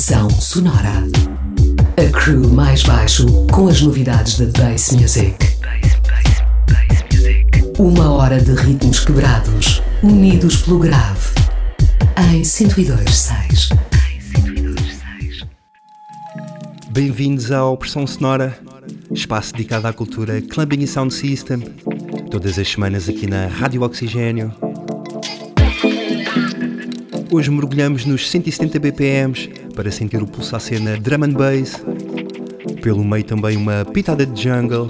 Estação Sonora. A crew mais baixo com as novidades da Bass Music. Uma hora de ritmos quebrados, unidos pelo grave. Em 102.6. Bem-vindos ao Pressão Sonora, espaço dedicado à cultura Clubbing e Sound System, todas as semanas aqui na Rádio Oxigênio. Hoje mergulhamos nos 170 BPMs para sentir o pulso à cena drum and bass, pelo meio também uma pitada de jungle.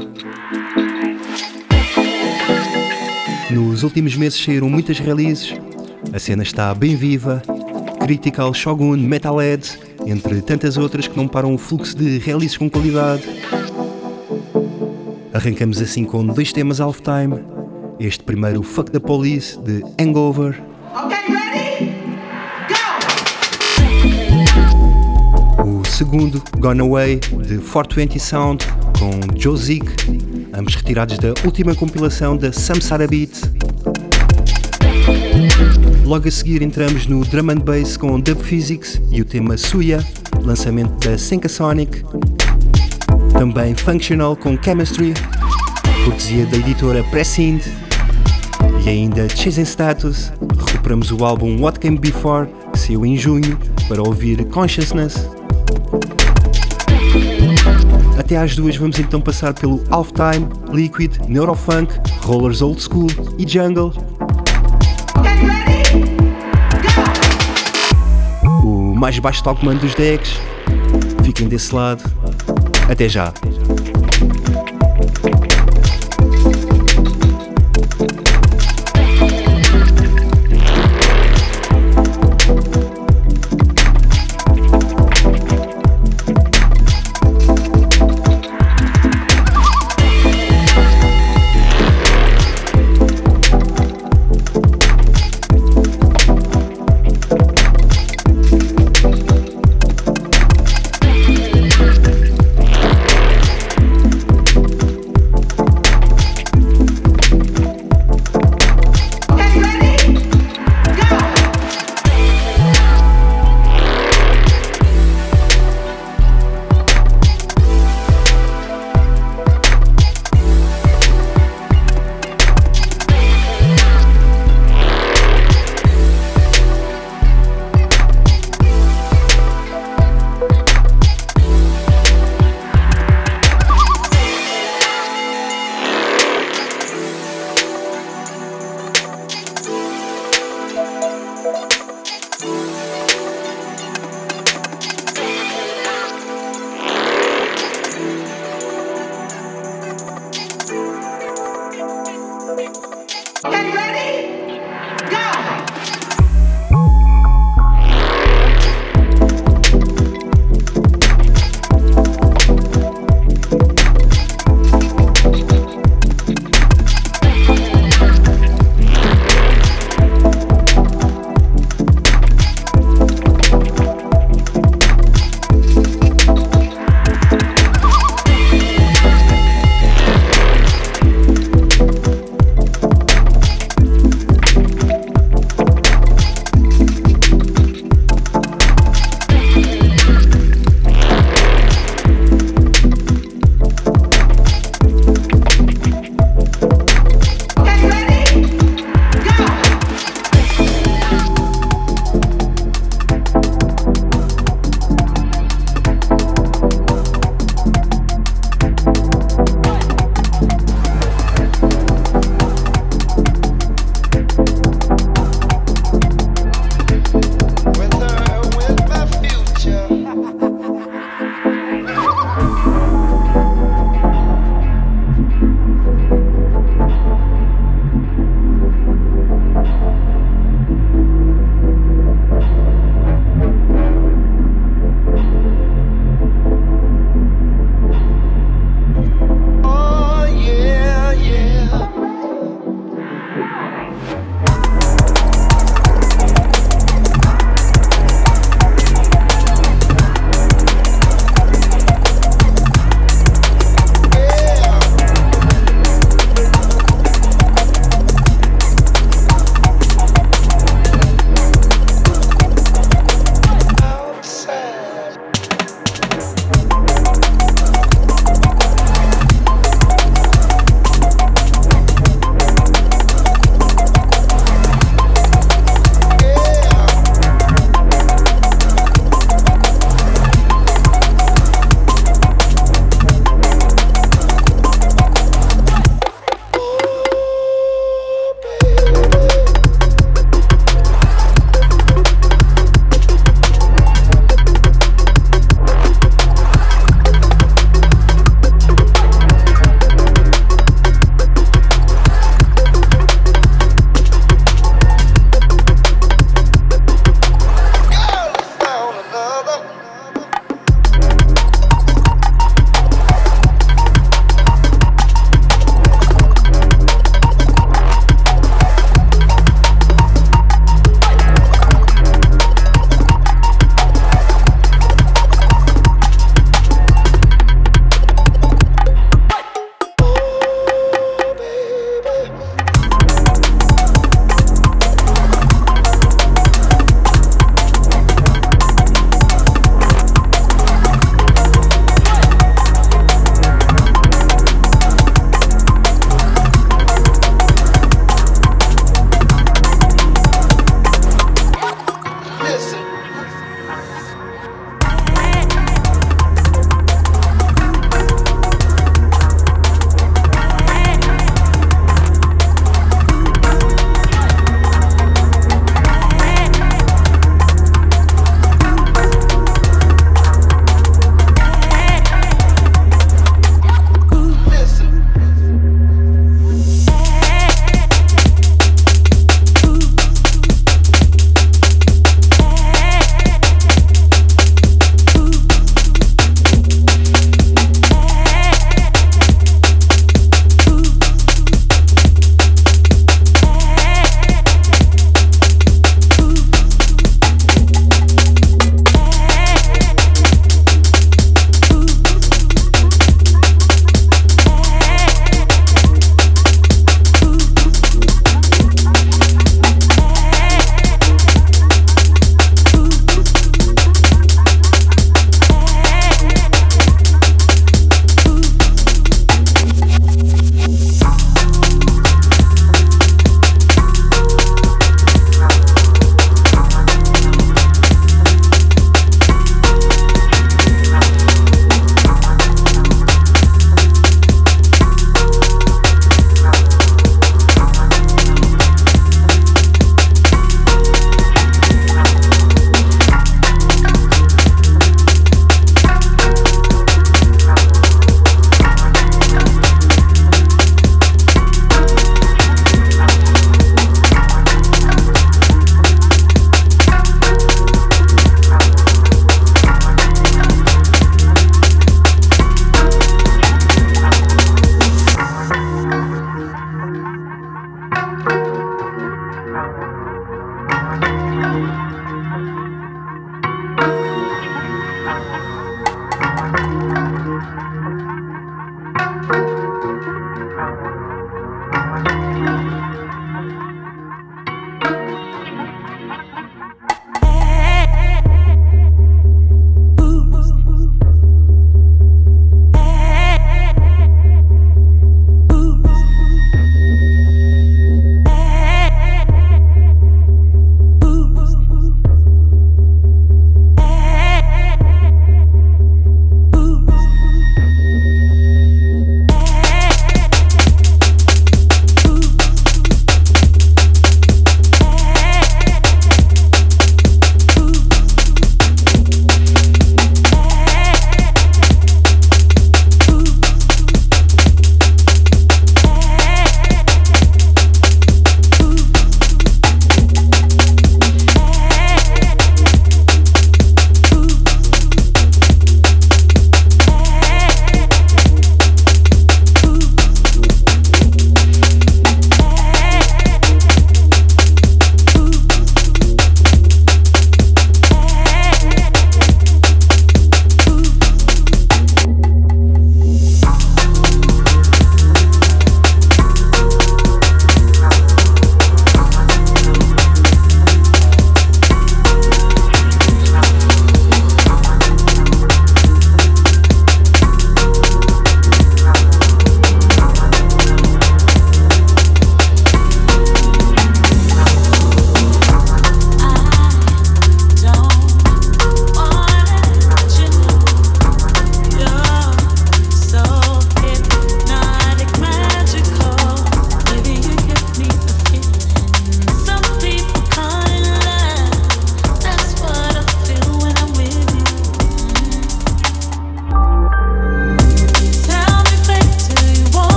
Nos últimos meses saíram muitas releases, a cena está bem viva, Critical, Shogun, Metalhead, entre tantas outras que não param o fluxo de releases com qualidade. Arrancamos assim com dois temas halftime, este primeiro Fuck the Police de Hangover. Segundo, Gone Away, de 420 Sound, com Joe Zeke, ambos retirados da última compilação da Samsara Beat. Logo a seguir entramos no Drum and Bass com Dub Physics e o tema Suya, lançamento da Senka Sonic. Também Functional com Chemistry, cortesia da editora Pressind. E ainda Chasing Status, recuperamos o álbum What Came Before, que saiu em junho, para ouvir Consciousness. Até às duas vamos então passar pelo Halftime, Liquid, Neurofunk, Rollers Old School e Jungle. O mais baixo Talkman dos decks. Fiquem desse lado. Até já.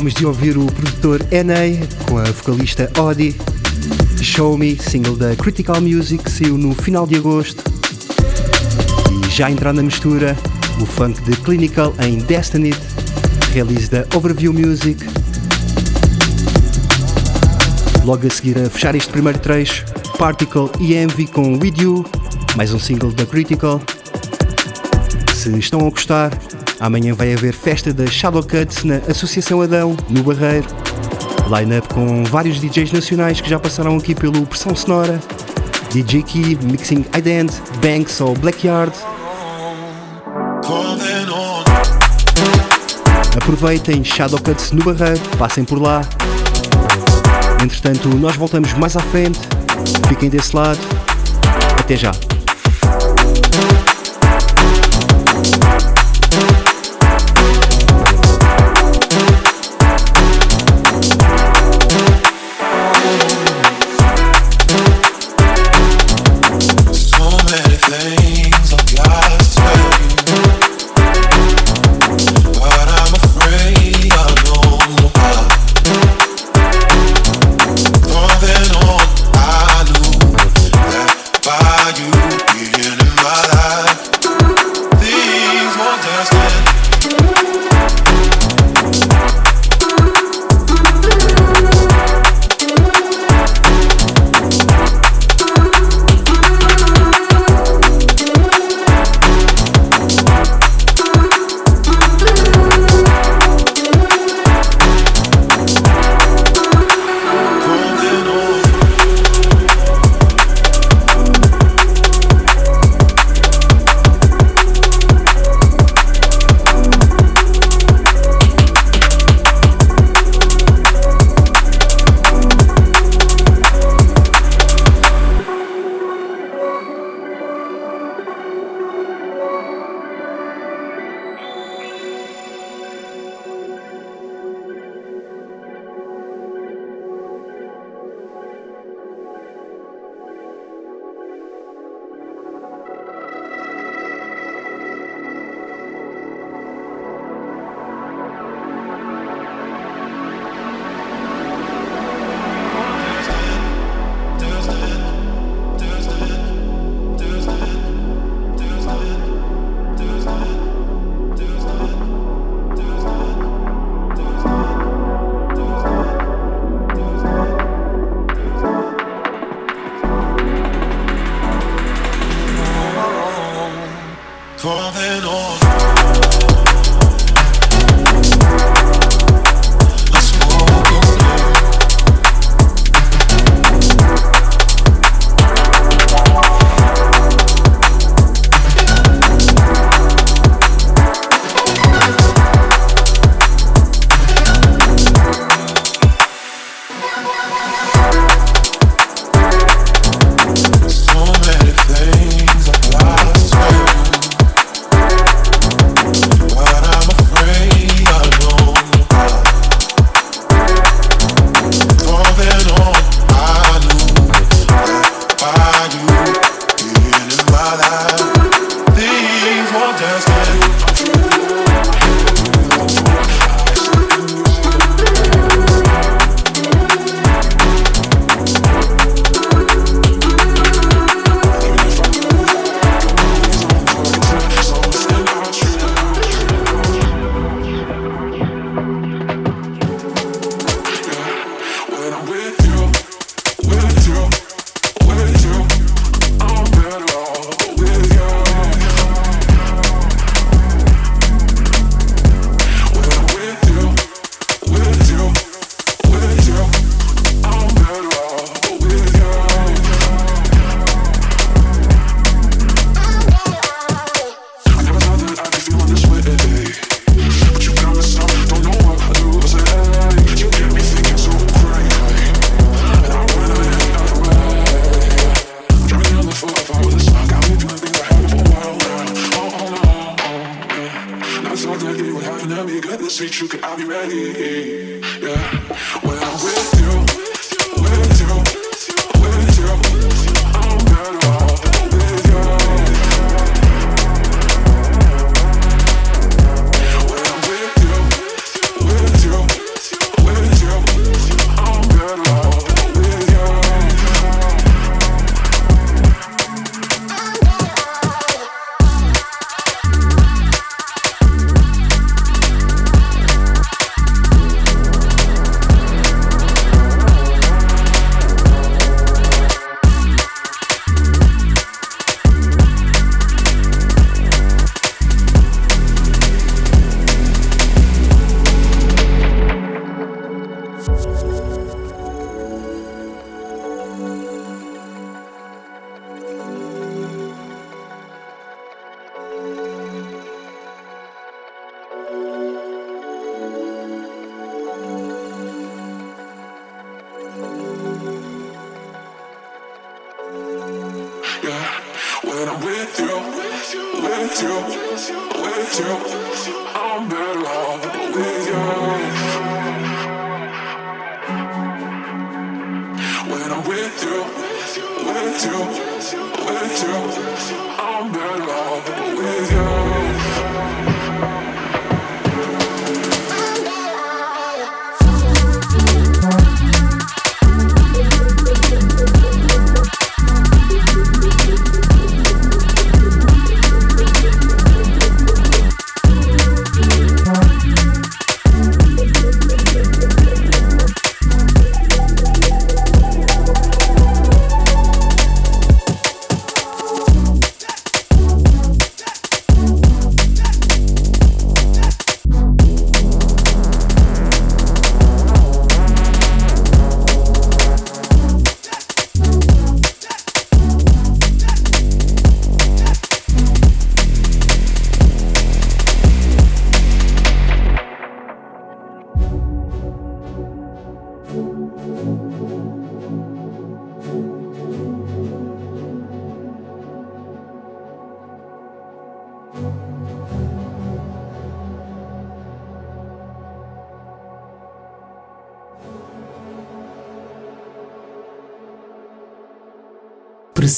Acabámos de ouvir o produtor NA com a vocalista Odi. Show Me, single da Critical Music, saiu no final de agosto. E já entrar na mistura, o funk de Clinical em Destiny, release da Overview Music. Logo a seguir a fechar este primeiro trecho, Particle e Envy com With You, mais um single da Critical. Se estão a gostar, amanhã vai haver festa da Shadow Cuts na Associação Adão, no Barreiro. Line-up com vários DJs nacionais que já passaram aqui pelo Pressão Sonora. DJ Key, Mixing Ident, Banks ou Blackyard. Aproveitem Shadow Cuts no Barreiro, passem por lá. Entretanto, nós voltamos mais à frente. Fiquem desse lado. Até já.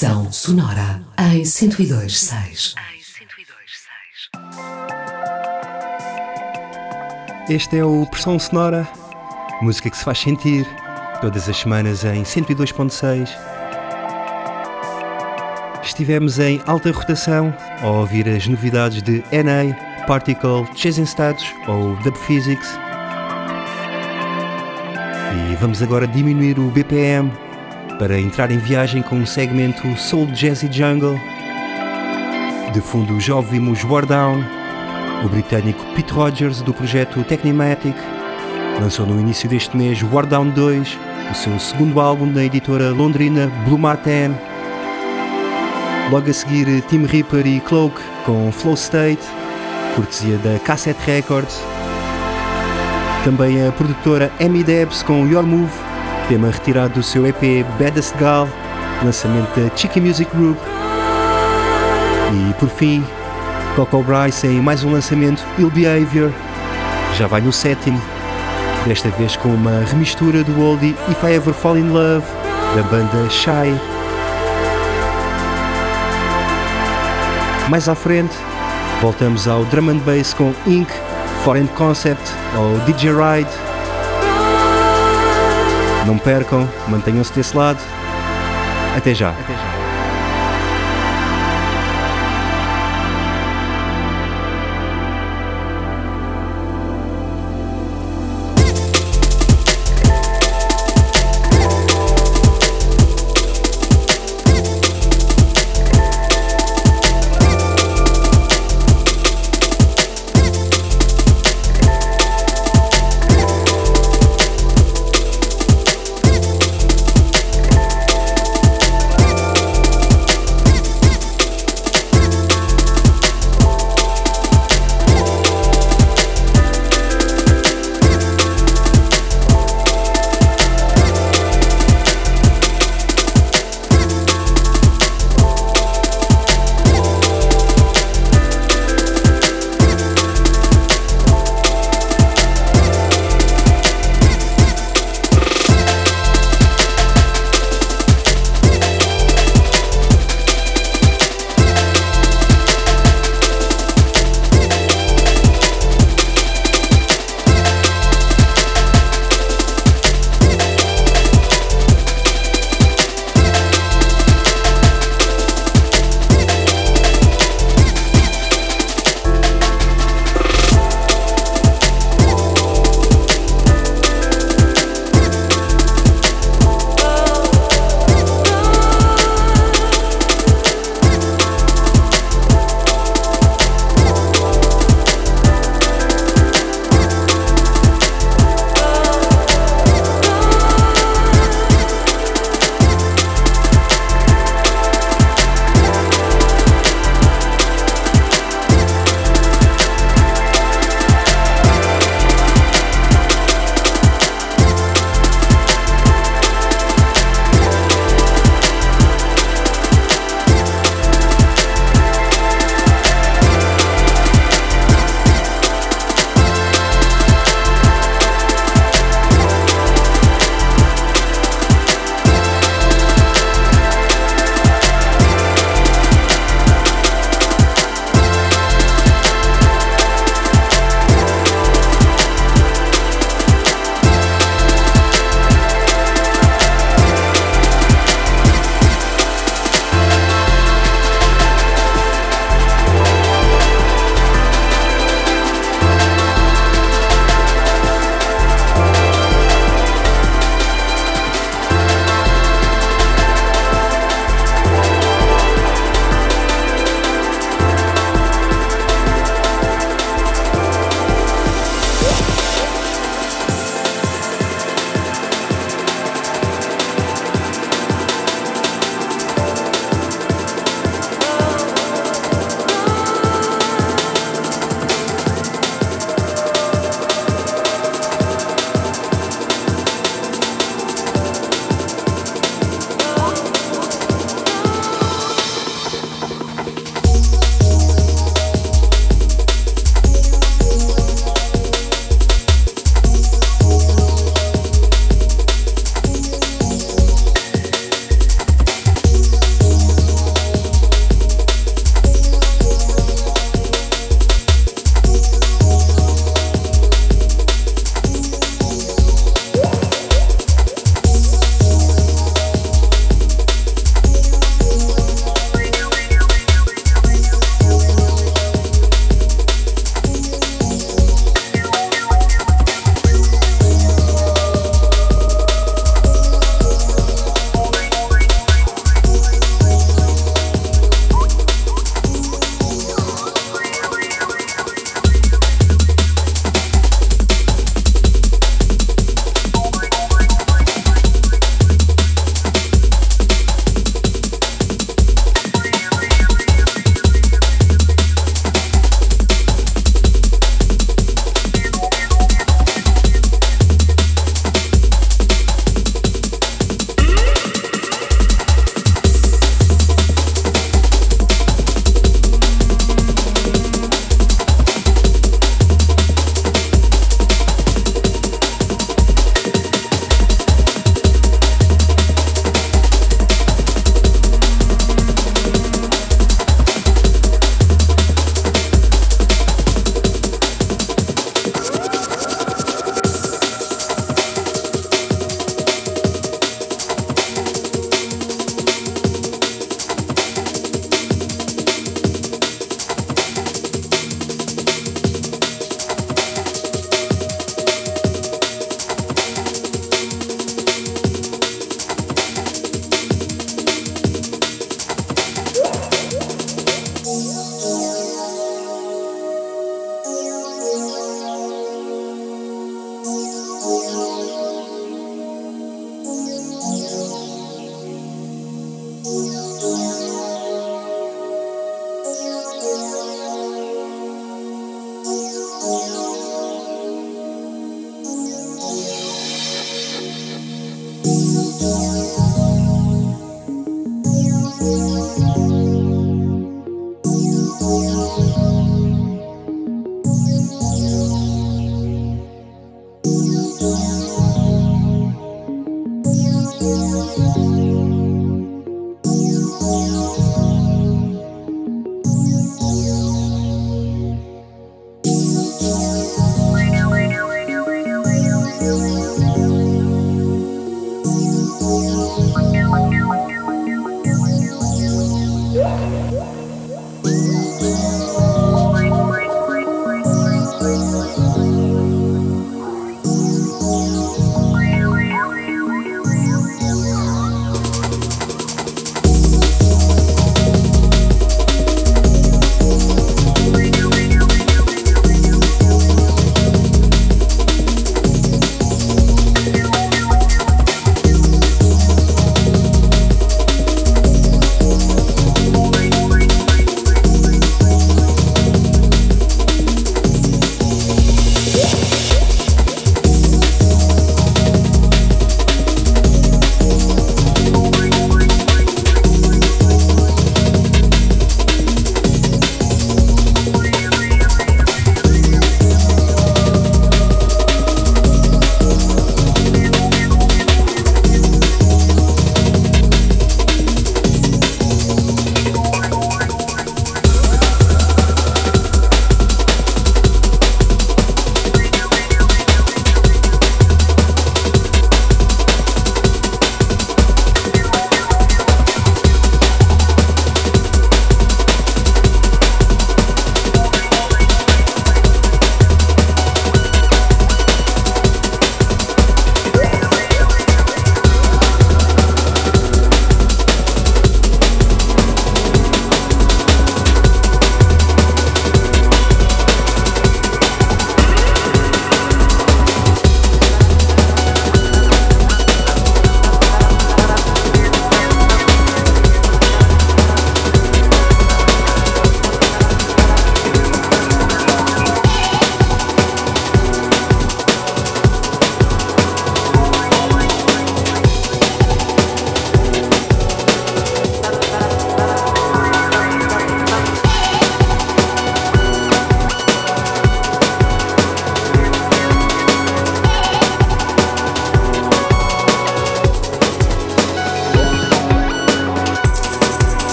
Pressão sonora em 102.6. Este é o Pressão Sonora, música que se faz sentir todas as semanas em 102.6. Estivemos em alta rotação a ouvir as novidades de NA, Particle, Chasing Status ou Dub Physics. E vamos agora diminuir o BPM para entrar em viagem com um segmento Soul Jazzy Jungle. De fundo já ouvimos War Down, o britânico Pete Rogers do projeto Technimatic lançou no início deste mês War Down 2, o seu segundo álbum da editora londrina Blue Martin. Logo a seguir Tim Reaper e Cloak com Flow State, cortesia da Cassette Records. Também a produtora Amy Debs com Your Move, tema retirado do seu EP Baddest Gal, lançamento da Chicky Music Group. E por fim, Coco Bryce em mais um lançamento, Ill Behavior, já vai no sétimo, desta vez com uma remistura do oldie If I Ever Fall in Love, da banda Shy. Mais à frente, voltamos ao drum and bass com Inc, Foreign Concept ou DJ Ride. Não percam, mantenham-se desse lado. Até já. Até já.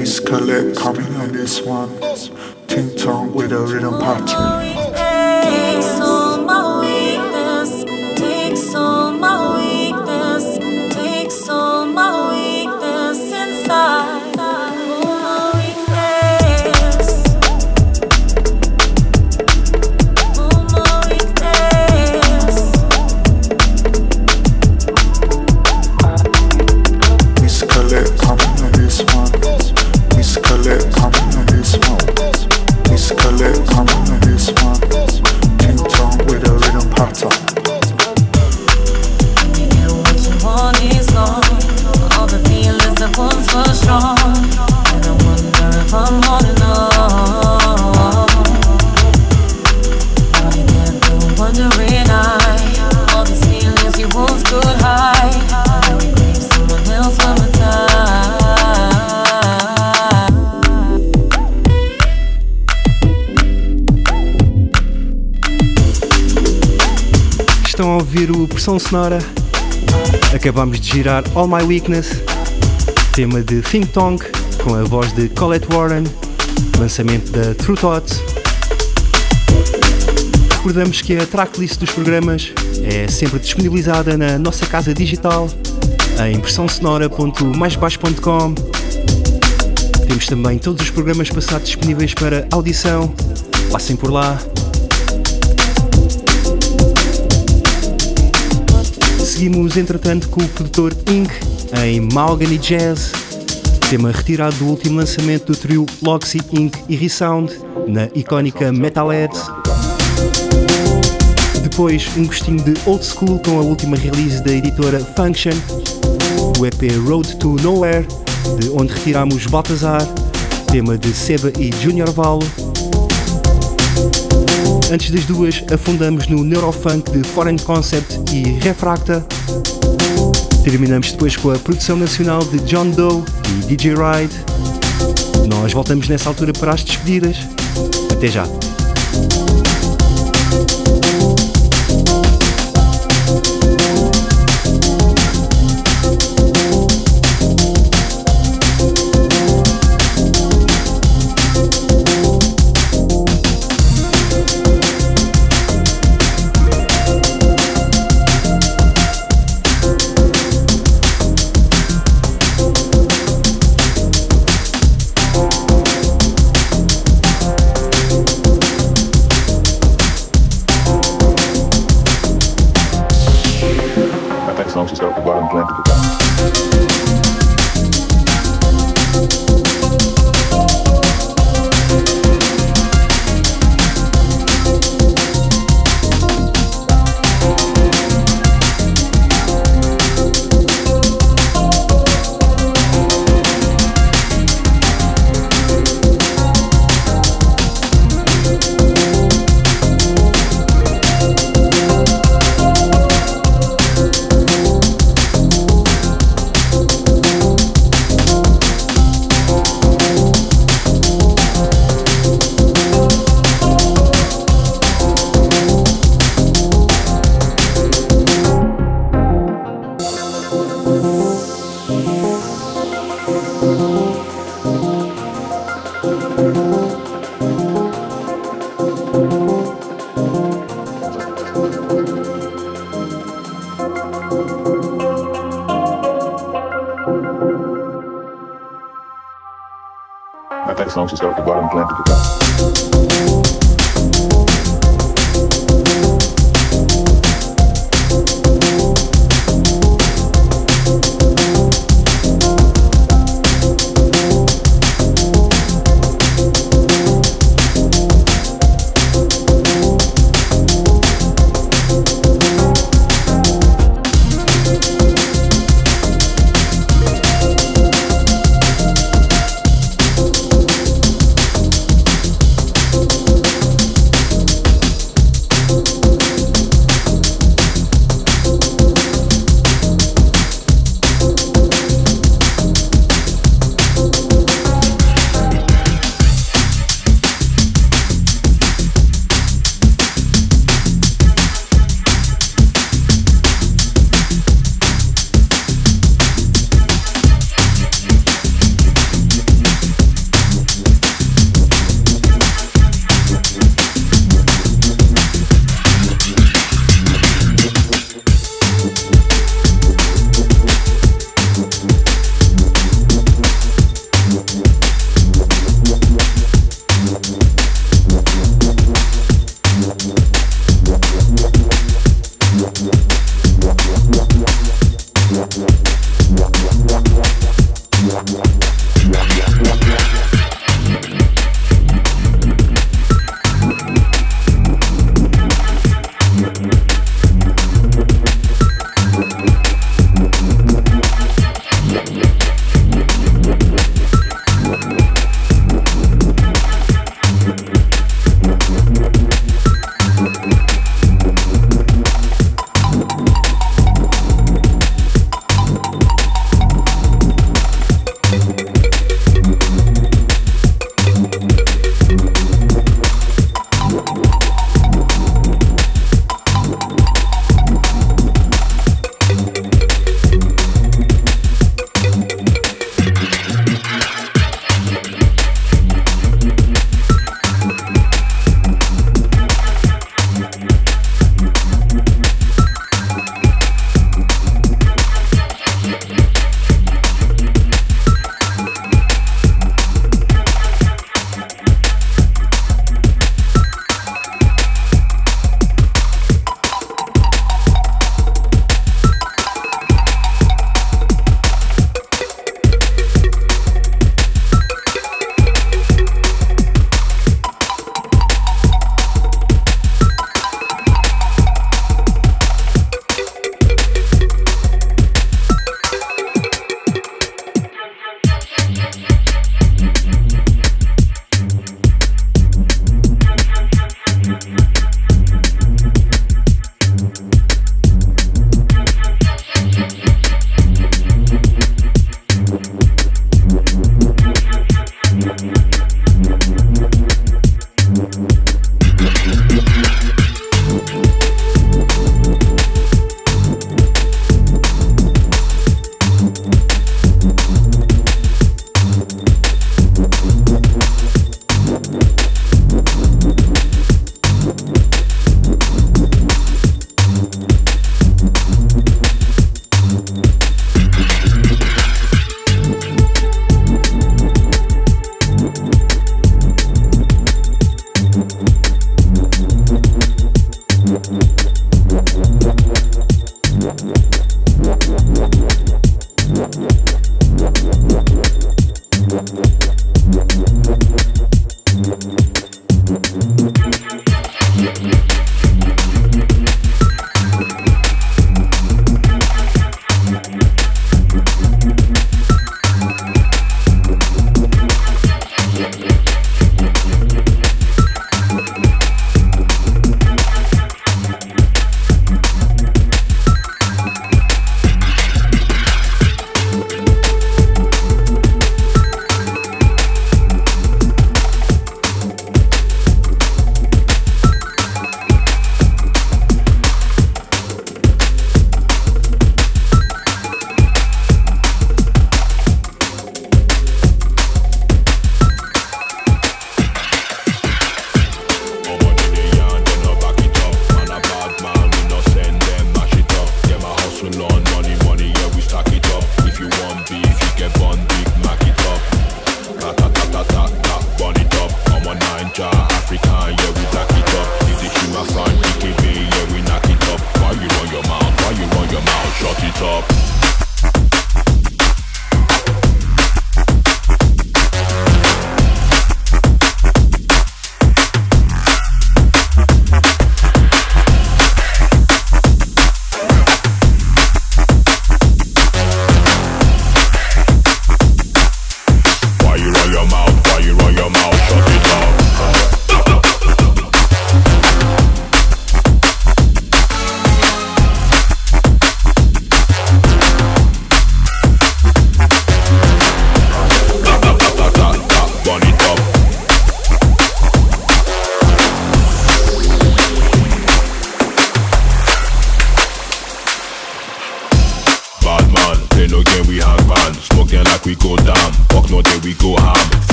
It's collect coming on this one. Ting tong with a rhythm pattern. Ouvir o Pressão Sonora. Acabamos de girar All My Weakness, tema de Think Tonk, com a voz de Colette Warren, lançamento da True Thoughts. Recordamos que a tracklist dos programas é sempre disponibilizada na nossa casa digital em pressãosonora.maisbaixo.com. Temos também todos os programas passados disponíveis para audição. Passem por lá. Seguimos, entretanto, com o produtor Ink em Mahogany Jazz, tema retirado do último lançamento do trio Loxy Inc. e Resound, na icónica Metalhead. Depois, um gostinho de old school com a última release da editora Function, o EP Road to Nowhere, de onde retiramos Baltazar, tema de Seba e Junior Valo. Antes das duas, afundamos no Neurofunk de Foreign Concept e Refracta. Terminamos depois com a produção nacional de John Doe e DJ Ride. Nós voltamos nessa altura para as despedidas. Até já! Next song, she's got to go out and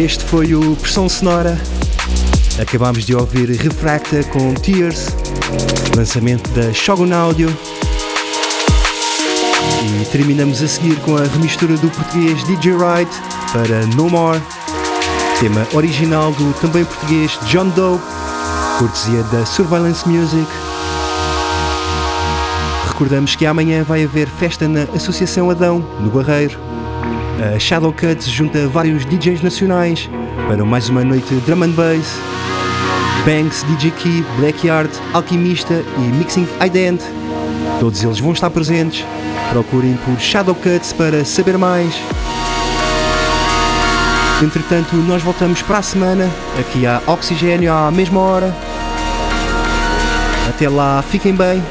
Este foi o Pressão Sonora. Acabámos de ouvir Refracta com Tears, lançamento da Shogun Audio. E terminamos a seguir com a remistura do português DJ Wright para No More, tema original do também português John Doe, cortesia da Surveillance Music. Recordamos que amanhã vai haver festa na Associação Adão, no Barreiro. A Shadow Cuts junta vários DJs nacionais para mais uma noite drum and bass. Banks, DJ Key, Blackyard, Alquimista e Mixing Ident. Todos eles vão estar presentes. Procurem por Shadow Cuts para saber mais. Entretanto, nós voltamos para a semana, aqui à Oxigênio à mesma hora. Até lá, fiquem bem,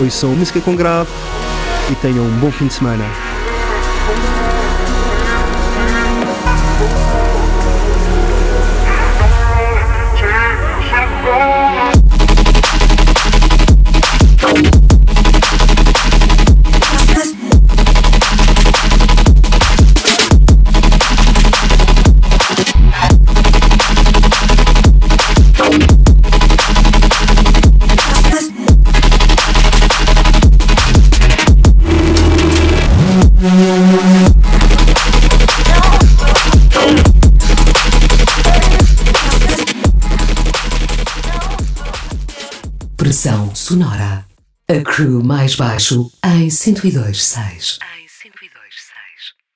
ouçam música com grave e tenham um bom fim de semana. Sonora. A crew mais baixo em 102.6.